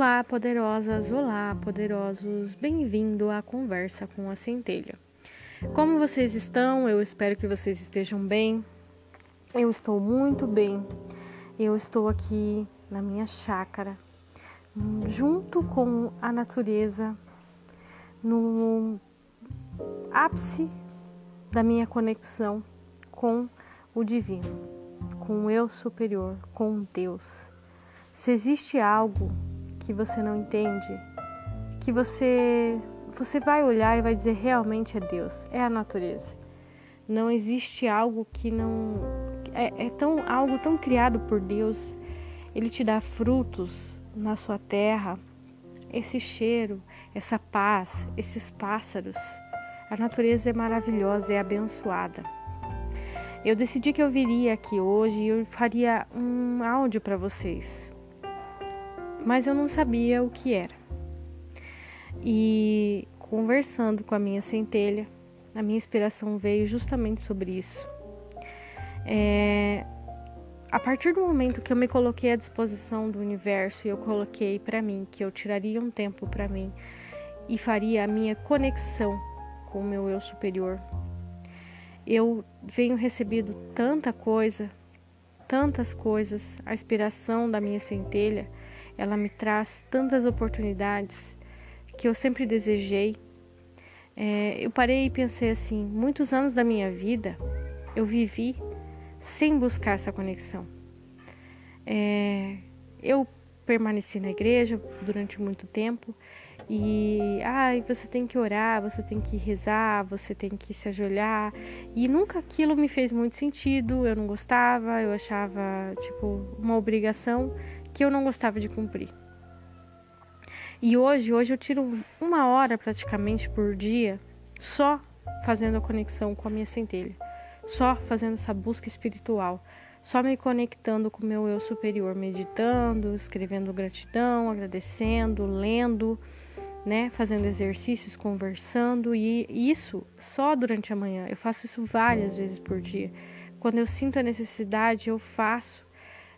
Olá, poderosas, olá, poderosos, bem-vindo à Conversa com a Centelha. Como vocês estão? Eu espero que vocês estejam bem. Eu estou muito bem. Eu estou aqui na minha chácara, junto com a natureza, no ápice da minha conexão com o divino, com o eu superior, com Deus. Se existe algo que você não entende, que você você vai olhar e vai dizer realmente é Deus, é a natureza. Não existe algo que não é, é tão algo tão criado por Deus. Ele te dá frutos na sua terra, esse cheiro, essa paz, esses pássaros. A natureza é maravilhosa, é abençoada. Eu decidi que eu viria aqui hoje e eu faria um áudio para vocês mas eu não sabia o que era. E conversando com a minha centelha, a minha inspiração veio justamente sobre isso. É, a partir do momento que eu me coloquei à disposição do universo e eu coloquei para mim que eu tiraria um tempo para mim e faria a minha conexão com o meu eu superior, eu venho recebido tanta coisa, tantas coisas, a inspiração da minha centelha ela me traz tantas oportunidades que eu sempre desejei. É, eu parei e pensei assim: muitos anos da minha vida eu vivi sem buscar essa conexão. É, eu permaneci na igreja durante muito tempo e ai, você tem que orar, você tem que rezar, você tem que se ajoelhar. E nunca aquilo me fez muito sentido, eu não gostava, eu achava tipo uma obrigação que eu não gostava de cumprir. E hoje, hoje eu tiro uma hora praticamente por dia só fazendo a conexão com a minha centelha, só fazendo essa busca espiritual, só me conectando com o meu eu superior, meditando, escrevendo gratidão, agradecendo, lendo, né, fazendo exercícios, conversando e isso só durante a manhã. Eu faço isso várias vezes por dia. Quando eu sinto a necessidade, eu faço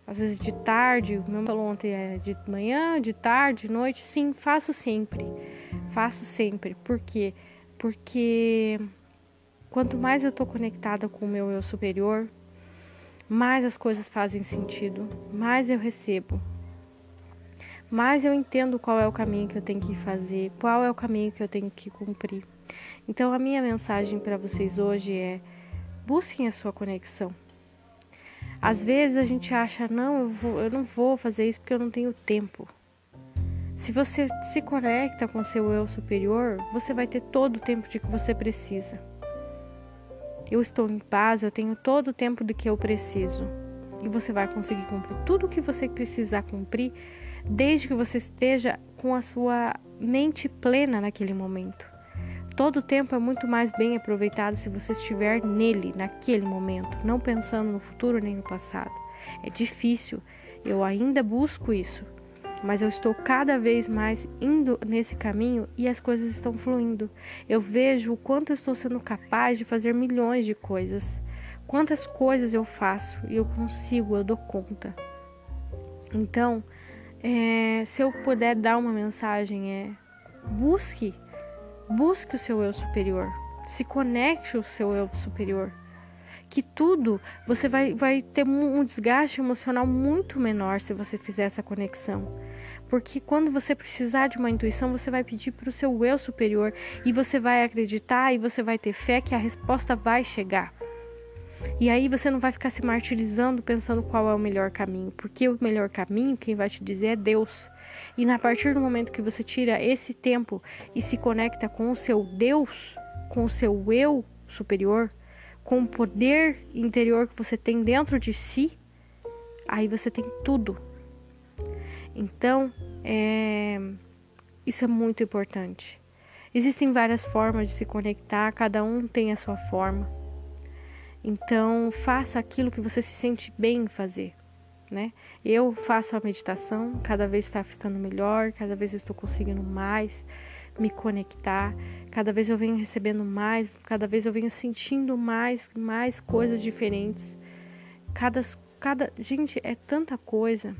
às vezes de tarde, o meu falou ontem é de manhã, de tarde, de noite. Sim, faço sempre. Faço sempre. Por quê? Porque quanto mais eu estou conectada com o meu eu superior, mais as coisas fazem sentido, mais eu recebo, mais eu entendo qual é o caminho que eu tenho que fazer, qual é o caminho que eu tenho que cumprir. Então, a minha mensagem para vocês hoje é: busquem a sua conexão. Às vezes a gente acha, não, eu, vou, eu não vou fazer isso porque eu não tenho tempo. Se você se conecta com seu eu superior, você vai ter todo o tempo de que você precisa. Eu estou em paz, eu tenho todo o tempo de que eu preciso. E você vai conseguir cumprir tudo o que você precisar cumprir, desde que você esteja com a sua mente plena naquele momento. Todo o tempo é muito mais bem aproveitado se você estiver nele, naquele momento, não pensando no futuro nem no passado. É difícil, eu ainda busco isso, mas eu estou cada vez mais indo nesse caminho e as coisas estão fluindo. Eu vejo o quanto eu estou sendo capaz de fazer milhões de coisas. Quantas coisas eu faço e eu consigo, eu dou conta. Então, é, se eu puder dar uma mensagem, é busque Busque o seu eu superior. Se conecte ao seu eu superior. Que tudo você vai, vai ter um desgaste emocional muito menor se você fizer essa conexão. Porque quando você precisar de uma intuição, você vai pedir para o seu eu superior e você vai acreditar e você vai ter fé que a resposta vai chegar. E aí você não vai ficar se martirizando pensando qual é o melhor caminho, porque o melhor caminho, quem vai te dizer é Deus. E a partir do momento que você tira esse tempo e se conecta com o seu Deus, com o seu eu superior, com o poder interior que você tem dentro de si, aí você tem tudo. Então, é, isso é muito importante. Existem várias formas de se conectar, cada um tem a sua forma. Então, faça aquilo que você se sente bem em fazer né? Eu faço a meditação, cada vez está ficando melhor, cada vez estou conseguindo mais me conectar, cada vez eu venho recebendo mais, cada vez eu venho sentindo mais, mais coisas diferentes. Cada, cada, gente, é tanta coisa.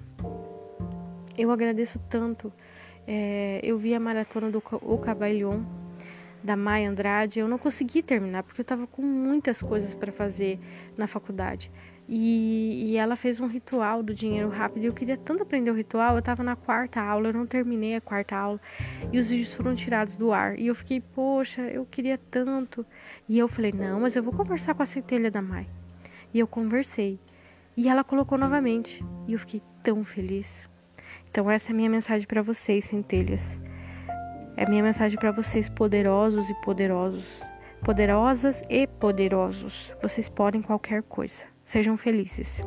Eu agradeço tanto É, eu vi a maratona do O da Maia Andrade. Eu não consegui terminar porque eu estava com muitas coisas para fazer na faculdade. E, e, ela fez um ritual do dinheiro rápido. E eu queria tanto aprender o ritual. Eu estava na quarta aula, eu não terminei a quarta aula. E os vídeos foram tirados do ar. E eu fiquei, poxa, eu queria tanto. E eu falei, não, mas eu vou conversar com a centelha da Mai. E eu conversei. E ela colocou novamente. E eu fiquei tão feliz. Então, essa é a minha mensagem para vocês, centelhas. É a minha mensagem para vocês, poderosos e poderosos. Poderosas e poderosos. Vocês podem qualquer coisa. Sejam felizes.